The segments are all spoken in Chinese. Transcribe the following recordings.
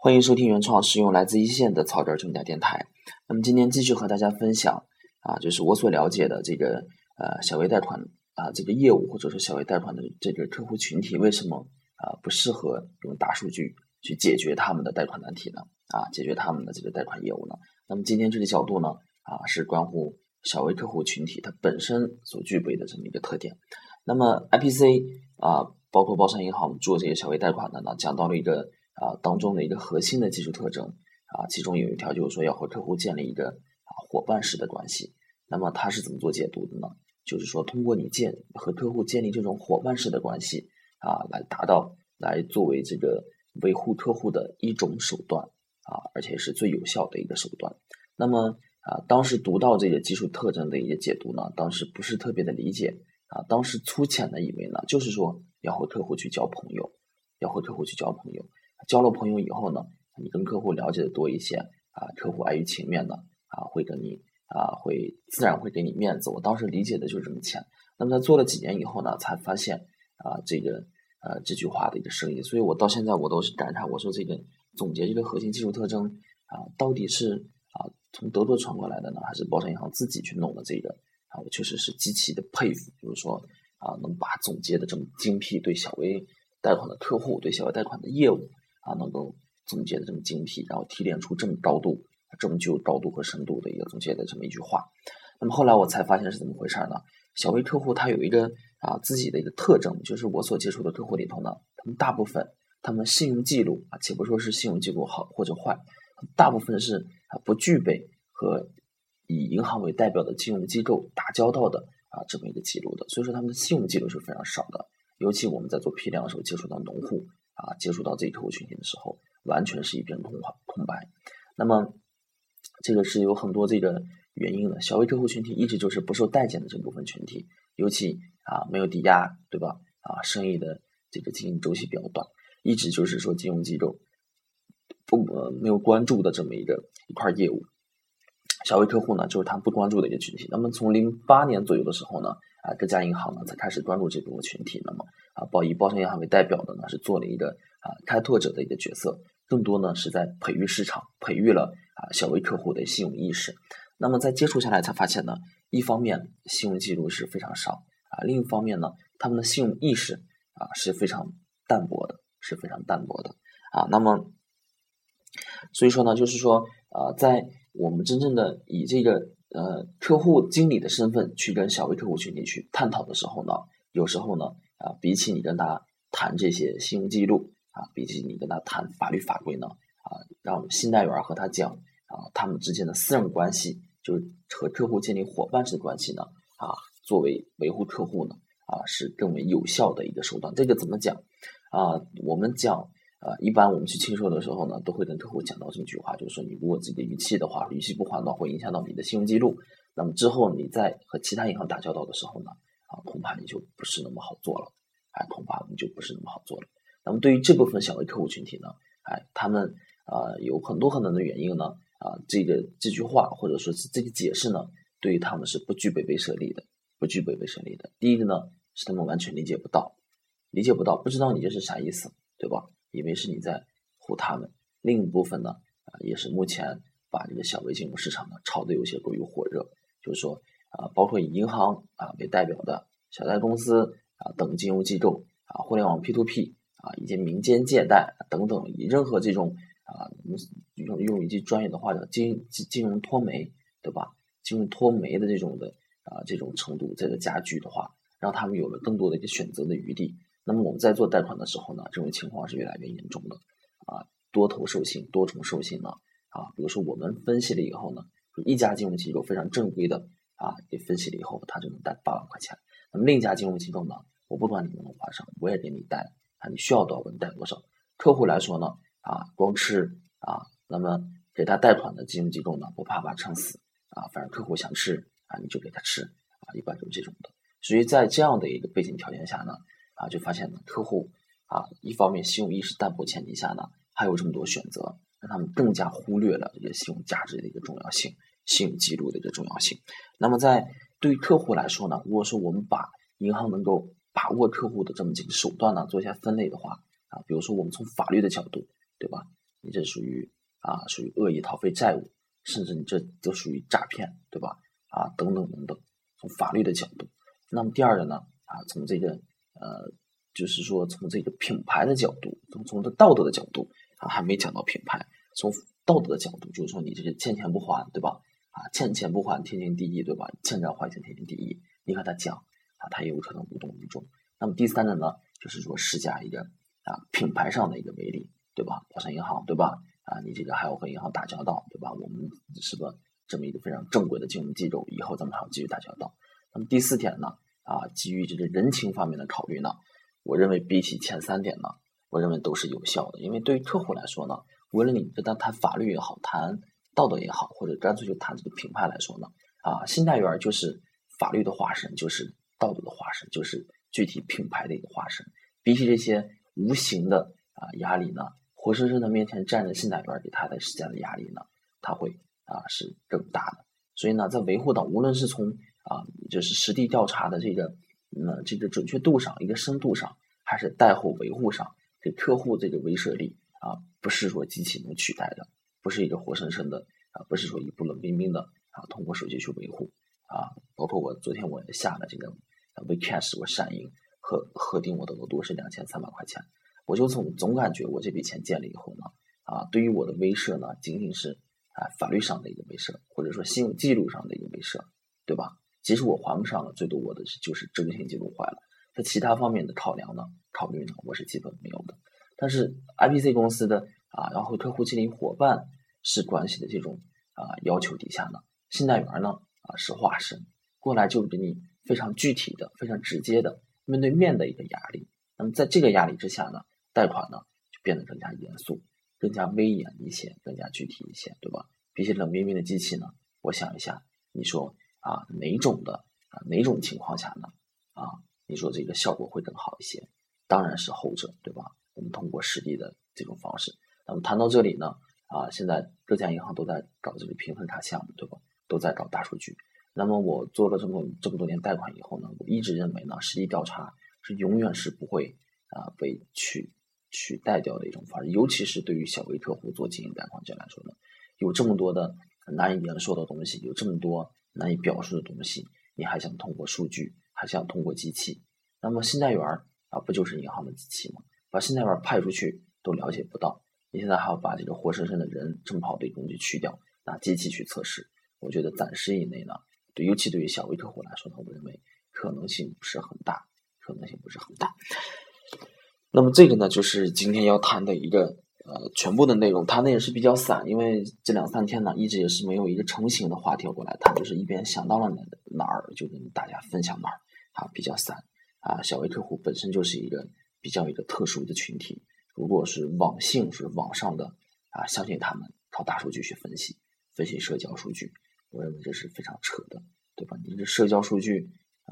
欢迎收听原创使用来自一线的草根儿正价电台。那么今天继续和大家分享啊，就是我所了解的这个呃小微贷款啊这个业务，或者说小微贷款的这个客户群体，为什么啊不适合用大数据去解决他们的贷款难题呢？啊，解决他们的这个贷款业务呢？那么今天这个角度呢啊是关乎小微客户群体它本身所具备的这么一个特点。那么 IPC 啊，包括包商银行做这个小微贷款的呢，讲到了一个。啊，当中的一个核心的技术特征啊，其中有一条就是说要和客户建立一个啊伙伴式的关系。那么它是怎么做解读的呢？就是说通过你建和客户建立这种伙伴式的关系啊，来达到来作为这个维护客户的一种手段啊，而且是最有效的一个手段。那么啊，当时读到这个技术特征的一个解读呢，当时不是特别的理解啊，当时粗浅的以为呢，就是说要和客户去交朋友，要和客户去交朋友。交了朋友以后呢，你跟客户了解的多一些啊，客户碍于情面呢啊，会跟你啊会自然会给你面子。我当时理解的就是这么浅。那么在做了几年以后呢，才发现啊这个呃这句话的一个深意。所以我到现在我都是感叹，我说这个总结这个核心技术特征啊，到底是啊从德国传过来的呢，还是包商银行自己去弄的这个啊？我确实是极其的佩服，就是说啊能把总结的这么精辟，对小微贷款的客户，对小微贷款的业务。啊，能够总结的这么精辟，然后提炼出这么高度、这么具有高度和深度的一个总结的这么一句话。那么后来我才发现是怎么回事呢？小微客户他有一个啊自己的一个特征，就是我所接触的客户里头呢，他们大部分他们信用记录啊，且不说是信用记录好或者坏，大部分是啊不具备和以银行为代表的金融机构打交道的啊这么一个记录的，所以说他们的信用记录是非常少的。尤其我们在做批量的时候接触到农户。啊，接触到这一客户群体的时候，完全是一片空白空白。那么，这个是有很多这个原因的。小微客户群体一直就是不受待见的这部分群体，尤其啊没有抵押，对吧？啊，生意的这个经营周期比较短，一直就是说金融机构不呃没有关注的这么一个一块业务。小微客户呢，就是他不关注的一个群体。那么从零八年左右的时候呢？啊，各家银行呢才开始关注这部分群体。那么啊，包以包商银行为代表的呢，是做了一个啊开拓者的一个角色，更多呢是在培育市场，培育了啊小微客户的信用意识。那么在接触下来才发现呢，一方面信用记录是非常少啊，另一方面呢，他们的信用意识啊是非常淡薄的，是非常淡薄的啊。那么所以说呢，就是说啊，在我们真正的以这个。呃，客户经理的身份去跟小微客户群体去探讨的时候呢，有时候呢，啊，比起你跟他谈这些信用记录啊，比起你跟他谈法律法规呢，啊，让信贷员和他讲啊，他们之间的私人关系，就是和客户建立伙伴式的关系呢，啊，作为维护客户呢，啊，是更为有效的一个手段。这个怎么讲啊？我们讲。啊，一般我们去签售的时候呢，都会跟客户讲到这么句话，就是说你如果自己的逾期的话，逾期不还的话，会影响到你的信用记录。那么之后你在和其他银行打交道的时候呢，啊，恐怕你就不是那么好做了，哎，恐怕你就不是那么好做了。那么对于这部分小微客户群体呢，哎，他们啊有很多很多的原因呢，啊，这个这句话或者说是这个解释呢，对于他们是不具备威慑力的，不具备威慑力的。第一个呢，是他们完全理解不到，理解不到，不知道你这是啥意思，对吧？以为是你在唬他们，另一部分呢，啊，也是目前把这个小微金融市场呢炒得有些过于火热，就是说啊，包括以银行啊为代表的小贷公司啊等金融机构啊，互联网 P to P 啊，以及民间借贷等等，以任何这种啊，用用一句专业的话叫金金金融脱媒，对吧？金融脱媒的这种的啊这种程度在这加剧的话，让他们有了更多的一个选择的余地。那么我们在做贷款的时候呢，这种情况是越来越严重的，啊，多头授信、多重授信呢，啊，比如说我们分析了以后呢，一家金融机构非常正规的啊，给分析了以后，他就能贷八万块钱。那么另一家金融机构呢，我不管你能不能还上，我也给你贷，啊，你需要多少，我贷多少。客户来说呢，啊，光吃啊，那么给他贷款的金融机构呢，不怕把撑死，啊，反正客户想吃啊，你就给他吃，啊，一般就是这种的。所以在这样的一个背景条件下呢。啊，就发现呢，客户啊，一方面信用意识淡薄前提下呢，还有这么多选择，让他们更加忽略了这个信用价值的一个重要性，信用记录的一个重要性。那么在对客户来说呢，如果说我们把银行能够把握客户的这么几个手段呢，做一下分类的话，啊，比如说我们从法律的角度，对吧？你这属于啊属于恶意逃废债务，甚至你这都属于诈骗，对吧？啊等等等等，从法律的角度。那么第二个呢啊从这个呃就是说从这个品牌的角度，从从这道德的角度啊还没讲到品牌，从道德的角度就是说你这个欠钱不还，对吧？啊欠钱不还天经地义，对吧？欠债还钱天经地义，你和他讲啊他也有可能无动于衷。那么第三个呢就是说施加一个啊品牌上的一个威力。对吧？招商银行，对吧？啊，你这个还要和银行打交道，对吧？我们是个这么一个非常正规的金融机构，以后咱们还要继续打交道。那么第四点呢？啊，基于这个人情方面的考虑呢，我认为比起前三点呢，我认为都是有效的。因为对于客户来说呢，无论你跟他谈法律也好，谈道德也好，或者干脆就谈这个品牌来说呢，啊，信贷员就是法律的化身，就是道德的化身，就是具体品牌的一个化身。比起这些无形的啊压力呢？活生生的面前站着信贷员给他的施加的压力呢，他会啊是更大的。所以呢，在维护到无论是从啊就是实地调查的这个那这个准确度上、一个深度上，还是贷后维护上，给客户这个威慑力啊，不是说机器能取代的，不是一个活生生的啊，不是说一部冷冰冰的啊，通过手机去维护啊。包括我昨天我下了这个 WeCash，我闪银核核定我的额度是两千三百块钱。我就总总感觉我这笔钱借了以后呢，啊，对于我的威慑呢，仅仅是啊法律上的一个威慑，或者说信用记录上的一个威慑，对吧？即使我还不上了，最多我的就是征信记录坏了，在其他方面的考量呢、考虑呢，我是基本没有的。但是 IPC 公司的啊，然后客户经理伙伴是关系的这种啊要求底下呢，信贷员呢啊是化身过来就给你非常具体的、非常直接的面对面的一个压力。那么在这个压力之下呢？贷款呢，就变得更加严肃、更加威严一些、更加具体一些，对吧？比起冷冰冰的机器呢，我想一下，你说啊，哪种的啊，哪种情况下呢？啊，你说这个效果会更好一些？当然是后者，对吧？我们通过实地的这种方式。那么谈到这里呢，啊，现在各家银行都在搞这个评分卡项目，对吧？都在搞大数据。那么我做了这么这么多年贷款以后呢，我一直认为呢，实地调查是永远是不会啊被去。取代掉的一种方式，尤其是对于小微客户做经营贷款者来说呢，有这么多的难以言说的东西，有这么多难以表述的东西，你还想通过数据，还想通过机器？那么信贷员啊，不就是银行的机器吗？把信贷员派出去都了解不到，你现在还要把这个活生生的人正跑的东西去掉，拿机器去测试？我觉得暂时以内呢，对，尤其对于小微客户来说呢，我认为可能性不是很大，可能性不是很大。那么这个呢，就是今天要谈的一个呃全部的内容，谈的也是比较散，因为这两三天呢，一直也是没有一个成型的话题过来谈，就是一边想到了哪哪儿就跟大家分享哪儿，啊比较散啊。小微客户本身就是一个比较一个特殊的群体，如果是网信是网上的啊，相信他们靠大数据去分析分析社交数据，我认为这是非常扯的，对吧？你这社交数据，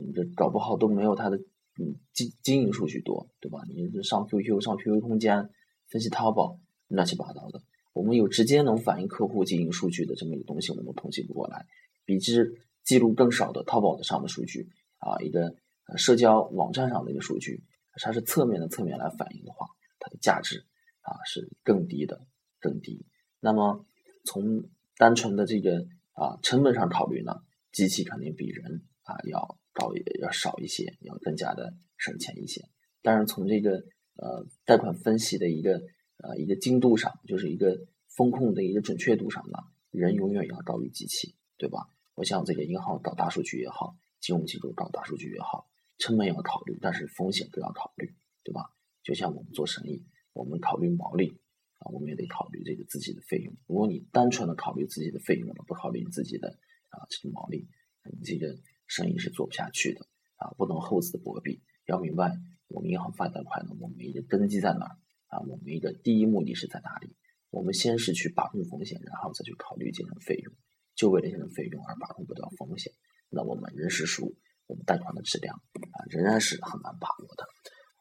你这搞不好都没有他的。嗯，经经营数据多，对吧？你这上 QQ、上 QQ 空间分析淘宝，乱七八糟的。我们有直接能反映客户经营数据的这么一个东西，我们统计不过来。比之记录更少的淘宝的上的数据啊，一个社交网站上的一个数据，它是侧面的侧面来反映的话，它的价值啊是更低的，更低。那么从单纯的这个啊成本上考虑呢，机器肯定比人啊要。高要少一些，要更加的省钱一些。但是，从这个呃贷款分析的一个呃一个精度上，就是一个风控的一个准确度上呢，人永远要高于机器，对吧？我想这个银行搞大数据也好，金融机构搞大数据也好，成本要考虑，但是风险都要考虑，对吧？就像我们做生意，我们考虑毛利啊，我们也得考虑这个自己的费用。如果你单纯的考虑自己的费用了，不考虑你自己的啊这个毛利，你这个。生意是做不下去的啊，不能厚此薄彼。要明白，我们银行发贷款呢，我们一个根基在哪儿啊？我们一个第一目的是在哪里？我们先是去把控风险，然后再去考虑节省费用。就为了节省费用而把控不到风险，那我们人事数，我们贷款的质量啊，仍然是很难把握的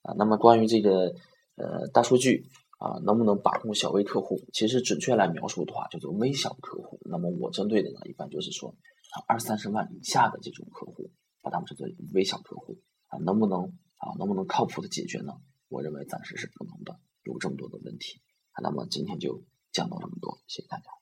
啊。那么关于这个呃大数据啊，能不能把控小微客户？其实准确来描述的话，叫做微小客户。那么我针对的呢，一般就是说。二三十万以下的这种客户，把他们称作微小客户啊，能不能啊，能不能靠谱的解决呢？我认为暂时是不能的，有这么多的问题。那么今天就讲到这么多，谢谢大家。